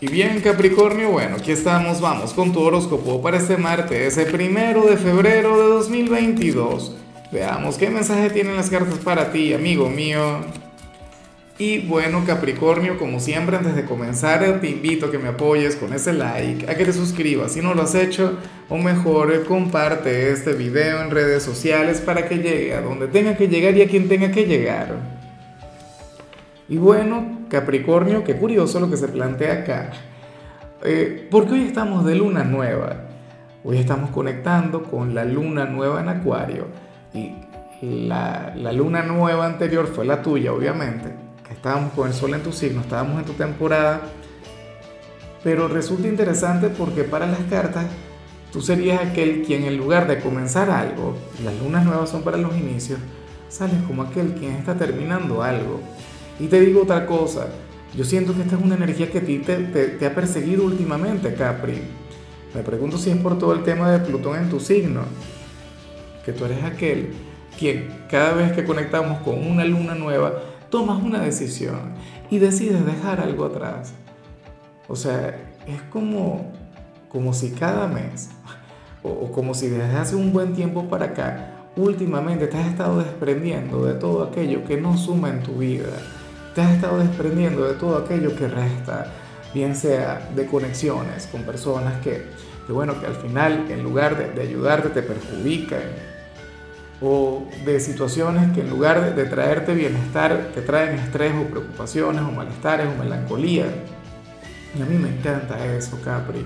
Y bien Capricornio, bueno, aquí estamos, vamos con tu horóscopo para este martes, el primero de febrero de 2022. Veamos qué mensaje tienen las cartas para ti, amigo mío. Y bueno Capricornio, como siempre antes de comenzar te invito a que me apoyes con ese like, a que te suscribas si no lo has hecho, o mejor comparte este video en redes sociales para que llegue a donde tenga que llegar y a quien tenga que llegar. Y bueno, Capricornio, qué curioso lo que se plantea acá. Eh, porque hoy estamos de luna nueva. Hoy estamos conectando con la luna nueva en Acuario. Y la, luna nueva anterior fue la tuya, obviamente. Estábamos con el sol en tu signo, estábamos en tu temporada. Pero resulta interesante porque para las cartas tú serías aquel quien en lugar de comenzar algo, las lunas nuevas son para los inicios, sales como aquel quien está terminando algo. Y te digo otra cosa, yo siento que esta es una energía que a ti te, ha perseguido últimamente, Capri. Me pregunto si es por todo el tema de Plutón en tu signo, que tú eres aquel quien cada vez que conectamos con una luna nueva, tomas una decisión y decides dejar algo atrás. O sea, es como, como si cada mes, o, o como si desde hace un buen tiempo para acá, últimamente te has estado desprendiendo de todo aquello que no suma en tu vida te has estado desprendiendo de todo aquello que resta, bien sea de conexiones con personas que, bueno, que al final en lugar de, ayudarte te perjudican, o de situaciones que en lugar de, traerte bienestar te traen estrés o preocupaciones o malestares o melancolía. Y a mí me encanta eso, Capri.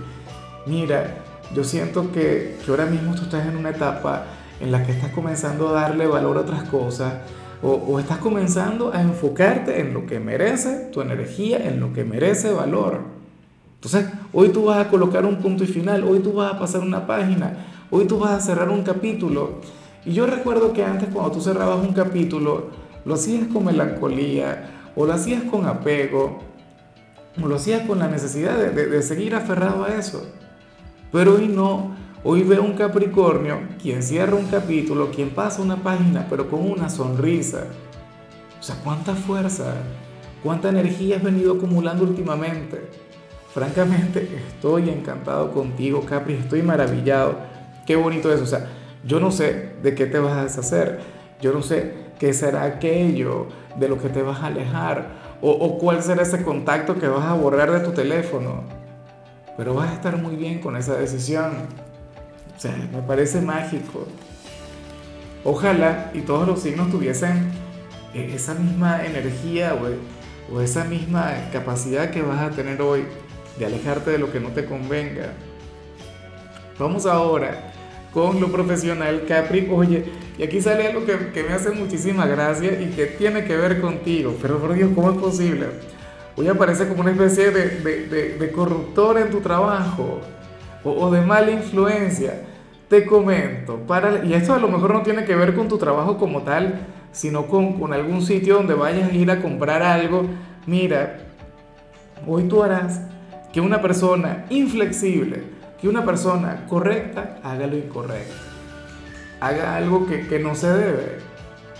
Mira, yo siento que, que ahora mismo tú estás en una etapa en la que estás comenzando a darle valor a otras cosas, o, estás comenzando a enfocarte en lo que merece tu energía, en lo que merece valor. Entonces, hoy tú vas a colocar un punto y final, hoy tú vas a pasar una página, hoy tú vas a cerrar un capítulo. Y yo recuerdo que antes cuando tú cerrabas un capítulo, lo hacías con melancolía, o lo hacías con apego, o lo hacías con la necesidad de, de seguir aferrado a eso. Pero hoy no, Hoy veo un Capricornio quien cierra un capítulo, quien pasa una página, pero con una sonrisa. O sea, cuánta fuerza, cuánta energía has venido acumulando últimamente. Francamente, estoy encantado contigo, Capri, estoy maravillado. Qué bonito es. O sea, yo no sé de qué te vas a deshacer. Yo no sé qué será aquello de lo que te vas a alejar. O, o cuál será ese contacto que vas a borrar de tu teléfono. Pero vas a estar muy bien con esa decisión. O sea, me parece mágico. Ojalá y todos los signos tuviesen eh, esa misma energía o, esa misma capacidad que vas a tener hoy de alejarte de lo que no te convenga. Vamos ahora con lo profesional, Capri. Oye, y aquí sale algo que, me hace muchísima gracia y que tiene que ver contigo. Pero por Dios, ¿cómo es posible? Hoy aparece como una especie de corruptor en tu trabajo o, de mala influencia. Te comento, para, y esto a lo mejor no tiene que ver con tu trabajo como tal, sino con, con algún sitio donde vayas a ir a comprar algo. Mira, hoy tú harás que una persona inflexible, que una persona correcta haga lo incorrecto. Haga algo que, que no se debe.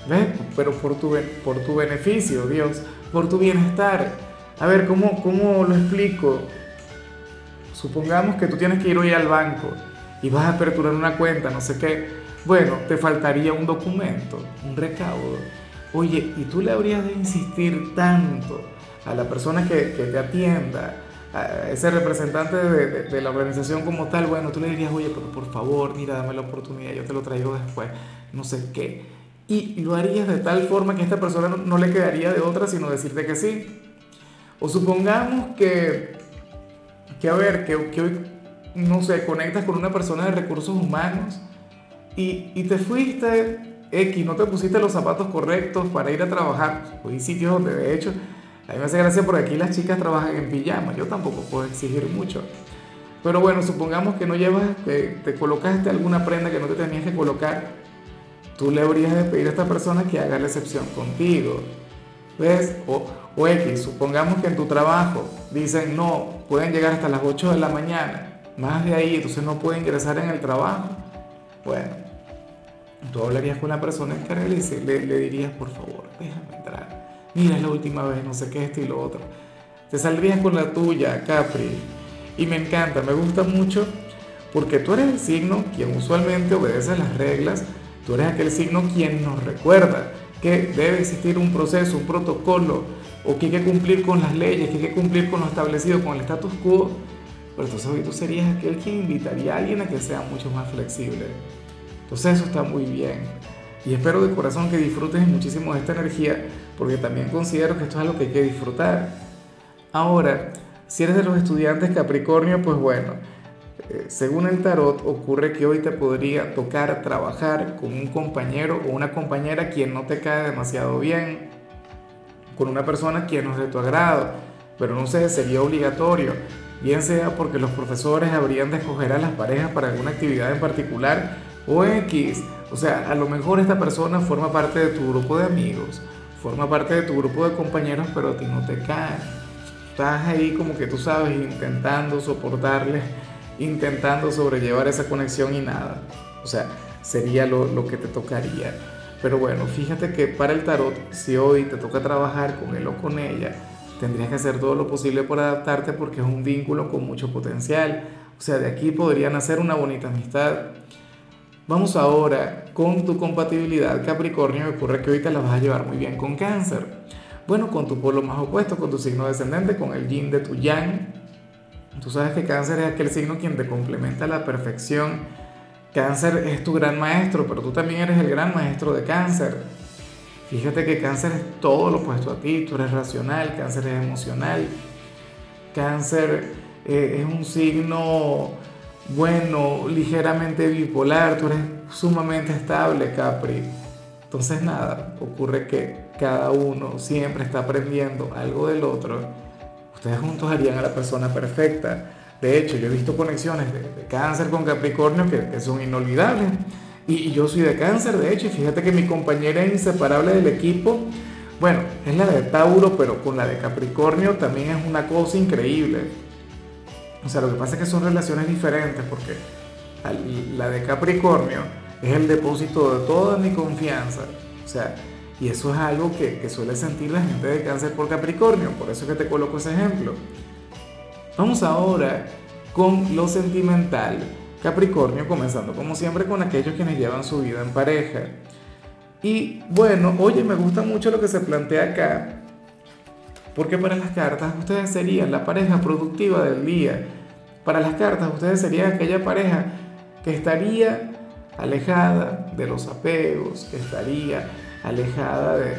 ¿Ves? Pero por tu, por tu beneficio, Dios, por tu bienestar. A ver, ¿cómo, cómo lo explico? Supongamos que tú tienes que ir hoy al banco y vas a aperturar una cuenta, no sé qué. Bueno, te faltaría un documento, un recaudo. Oye, ¿y tú le habrías de insistir tanto a la persona que, te atienda, a ese representante de, la organización como tal? Bueno, tú le dirías, oye, pero por favor, mira, dame la oportunidad, yo te lo traigo después, no sé qué. Y lo harías de tal forma que a esta persona no, no le quedaría de otra sino decirte que sí. O supongamos que que a ver, que, que hoy, no sé, conectas con una persona de recursos humanos y, y te fuiste X, no te pusiste los zapatos correctos para ir a trabajar. Hoy hay sitios donde de hecho, a mí me hace gracia porque aquí las chicas trabajan en pijama, yo tampoco puedo exigir mucho. Pero bueno, supongamos que no llevas, te colocaste alguna prenda que no te tenías que colocar, tú le habrías de pedir a esta persona que haga la excepción contigo. ¿Ves? O, o X, supongamos que en tu trabajo dicen no, pueden llegar hasta las 8 de la mañana, más de ahí, entonces no pueden ingresar en el trabajo. Bueno, tú hablarías con la persona encargada y le, le, dirías, por favor, déjame entrar. Mira, es la última vez, no sé qué, esto y lo otro. te saldrías con la tuya, Capri. Y me encanta, me gusta mucho porque tú eres el signo quien usualmente obedece las reglas, tú eres aquel signo quien nos recuerda que debe existir un proceso, un protocolo, o que hay que cumplir con las leyes, que hay que cumplir con lo establecido, con el status quo. Pero entonces hoy tú serías aquel quien invitaría a alguien a que sea mucho más flexible. Entonces eso está muy bien. Y espero de corazón que disfrutes muchísimo de esta energía, porque también considero que esto es algo que hay que disfrutar. Ahora, si eres de los estudiantes Capricornio, pues bueno, eh, según el tarot, ocurre que hoy te podría tocar trabajar con un compañero o una compañera quien no te cae demasiado bien, con una persona quien no es de tu agrado, pero no sé, sería obligatorio, bien sea porque los profesores habrían de escoger a las parejas para alguna actividad en particular o X, o sea, a lo mejor esta persona forma parte de tu grupo de amigos, forma parte de tu grupo de compañeros, pero a ti no te cae estás ahí como que tú sabes, intentando soportarle, intentando sobrellevar esa conexión y nada. O sea, sería lo, lo, que te tocaría. Pero bueno, fíjate que para el tarot, si hoy te toca trabajar con él o con ella, tendrías que hacer todo lo posible por adaptarte porque es un vínculo con mucho potencial. O sea, de aquí podría nacer una bonita amistad. Vamos ahora con tu compatibilidad Capricornio. Me ocurre que te la vas a llevar muy bien con cáncer. Bueno, con tu polo más opuesto, con tu signo descendente, con el yin de tu yang. Tú sabes que cáncer es aquel signo quien te complementa a la perfección. Cáncer es tu gran maestro, pero tú también eres el gran maestro de cáncer. Fíjate que cáncer es todo lo opuesto a ti, tú eres racional, cáncer es emocional. Cáncer eh, es un signo bueno, ligeramente bipolar, tú eres sumamente estable, Capri. Entonces nada, ocurre que cada uno siempre está aprendiendo algo del otro. Ustedes juntos harían a la persona perfecta. De hecho, yo he visto conexiones de, cáncer con Capricornio que, son inolvidables. Y, yo soy de cáncer, de hecho, y fíjate que mi compañera inseparable del equipo, bueno, es la de Tauro, pero con la de Capricornio también es una cosa increíble. O sea, lo que pasa es que son relaciones diferentes porque la de Capricornio es el depósito de toda mi confianza. O sea, y eso es algo que, suele sentir la gente de cáncer por Capricornio, por eso que te coloco ese ejemplo. Vamos ahora con lo sentimental. Capricornio, comenzando como siempre con aquellos quienes llevan su vida en pareja. Y bueno, oye, me gusta mucho lo que se plantea acá, porque para las cartas ustedes serían la pareja productiva del día. Para las cartas ustedes serían aquella pareja que estaría alejada de los apegos, que estaría alejada de,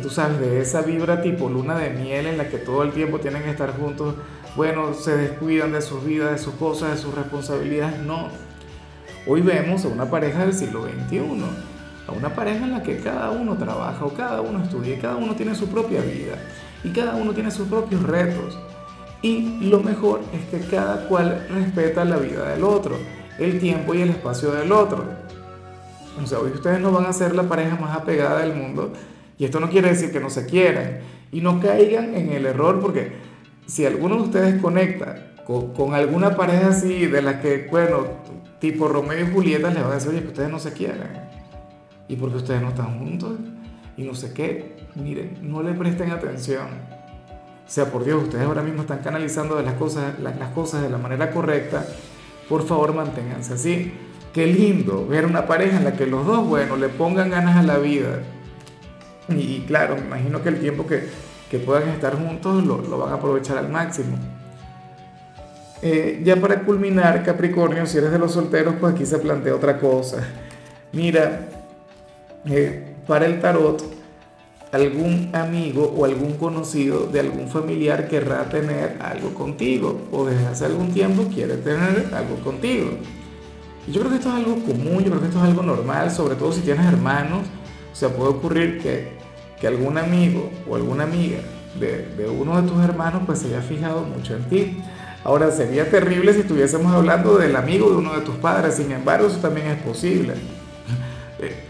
tú sabes, de esa vibra tipo luna de miel en la que todo el tiempo tienen que estar juntos, bueno, se descuidan de sus vidas, de sus cosas, de sus responsabilidades, no. Hoy vemos a una pareja del siglo XXI, a una pareja en la que cada uno trabaja o cada uno estudia y cada uno tiene su propia vida y cada uno tiene sus propios retos. Y lo mejor es que cada cual respeta la vida del otro el tiempo y el espacio del otro. O sea, hoy ustedes no van a ser la pareja más apegada del mundo y esto no quiere decir que no se quieran y no caigan en el error porque si alguno de ustedes conecta con, alguna pareja así de la que, bueno, tipo Romeo y Julieta, les va a decir, oye, que ustedes no se quieran y porque ustedes no están juntos y no sé qué, miren, no le presten atención. O sea, por Dios, ustedes ahora mismo están canalizando las cosas, las, las cosas de la manera correcta por favor manténganse así. Qué lindo ver una pareja en la que los dos, bueno, le pongan ganas a la vida. Y, claro, me imagino que el tiempo que, que puedan estar juntos lo, lo, van a aprovechar al máximo. Eh, ya para culminar, Capricornio, si eres de los solteros, pues aquí se plantea otra cosa. Mira, eh, para el tarot, algún amigo o algún conocido de algún familiar querrá tener algo contigo o desde hace algún tiempo quiere tener algo contigo. Yo creo que esto es algo común, yo creo que esto es algo normal, sobre todo si tienes hermanos. O sea, puede ocurrir que, que algún amigo o alguna amiga de, de, uno de tus hermanos pues se haya fijado mucho en ti. Ahora, sería terrible si estuviésemos hablando del amigo de uno de tus padres, sin embargo, eso también es posible. Eh,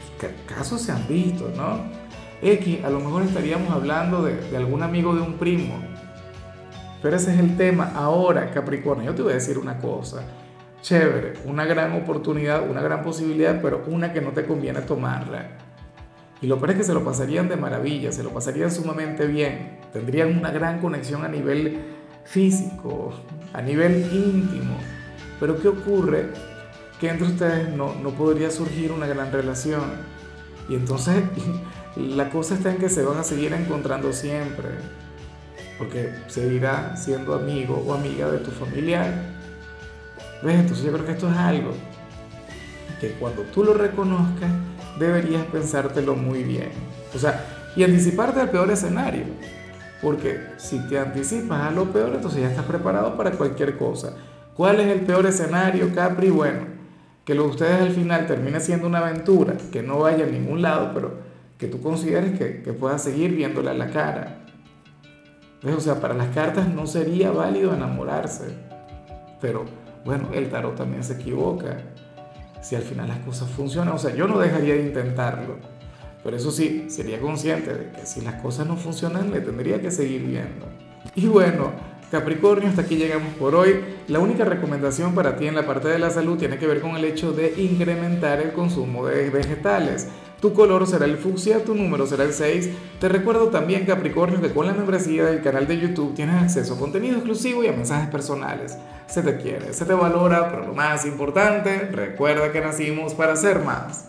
casos se han visto, ¿no? X, a lo mejor estaríamos hablando de, algún amigo de un primo. Pero ese es el tema. Ahora, Capricornio, yo te voy a decir una cosa. Chévere, una gran oportunidad, una gran posibilidad, pero una que no te conviene tomarla. Y lo peor es que se lo pasarían de maravilla, se lo pasarían sumamente bien. Tendrían una gran conexión a nivel físico, a nivel íntimo. Pero ¿qué ocurre? Que entre ustedes no, no podría surgir una gran relación. Y entonces la cosa está en que se van a seguir encontrando siempre. Porque seguirá siendo amigo o amiga de tu familiar. ¿Ves? Entonces yo creo que esto es algo que cuando tú lo reconozcas, deberías pensártelo muy bien. O sea, y anticiparte al peor escenario. Porque si te anticipas a lo peor, entonces ya estás preparado para cualquier cosa. ¿Cuál es el peor escenario, Capri? Bueno, que lo de ustedes al final termine siendo una aventura, que no vaya a ningún lado, pero que tú consideres que, que puedas seguir viéndole a la cara. O sea, para las cartas no sería válido enamorarse. Pero bueno, el tarot también se equivoca. Si al final las cosas funcionan, o sea, yo no dejaría de intentarlo. Pero eso sí, sería consciente de que si las cosas no funcionan, le tendría que seguir viendo. Y bueno, Capricornio, hasta aquí llegamos por hoy. La única recomendación para ti en la parte de la salud tiene que ver con el hecho de incrementar el consumo de vegetales. Tu color será el fucsia, tu número será el 6. Te recuerdo también, Capricornio, que con la membresía del canal de YouTube tienes acceso a contenido exclusivo y a mensajes personales. Se te quiere, se te valora, pero lo más importante, recuerda que nacimos para ser más.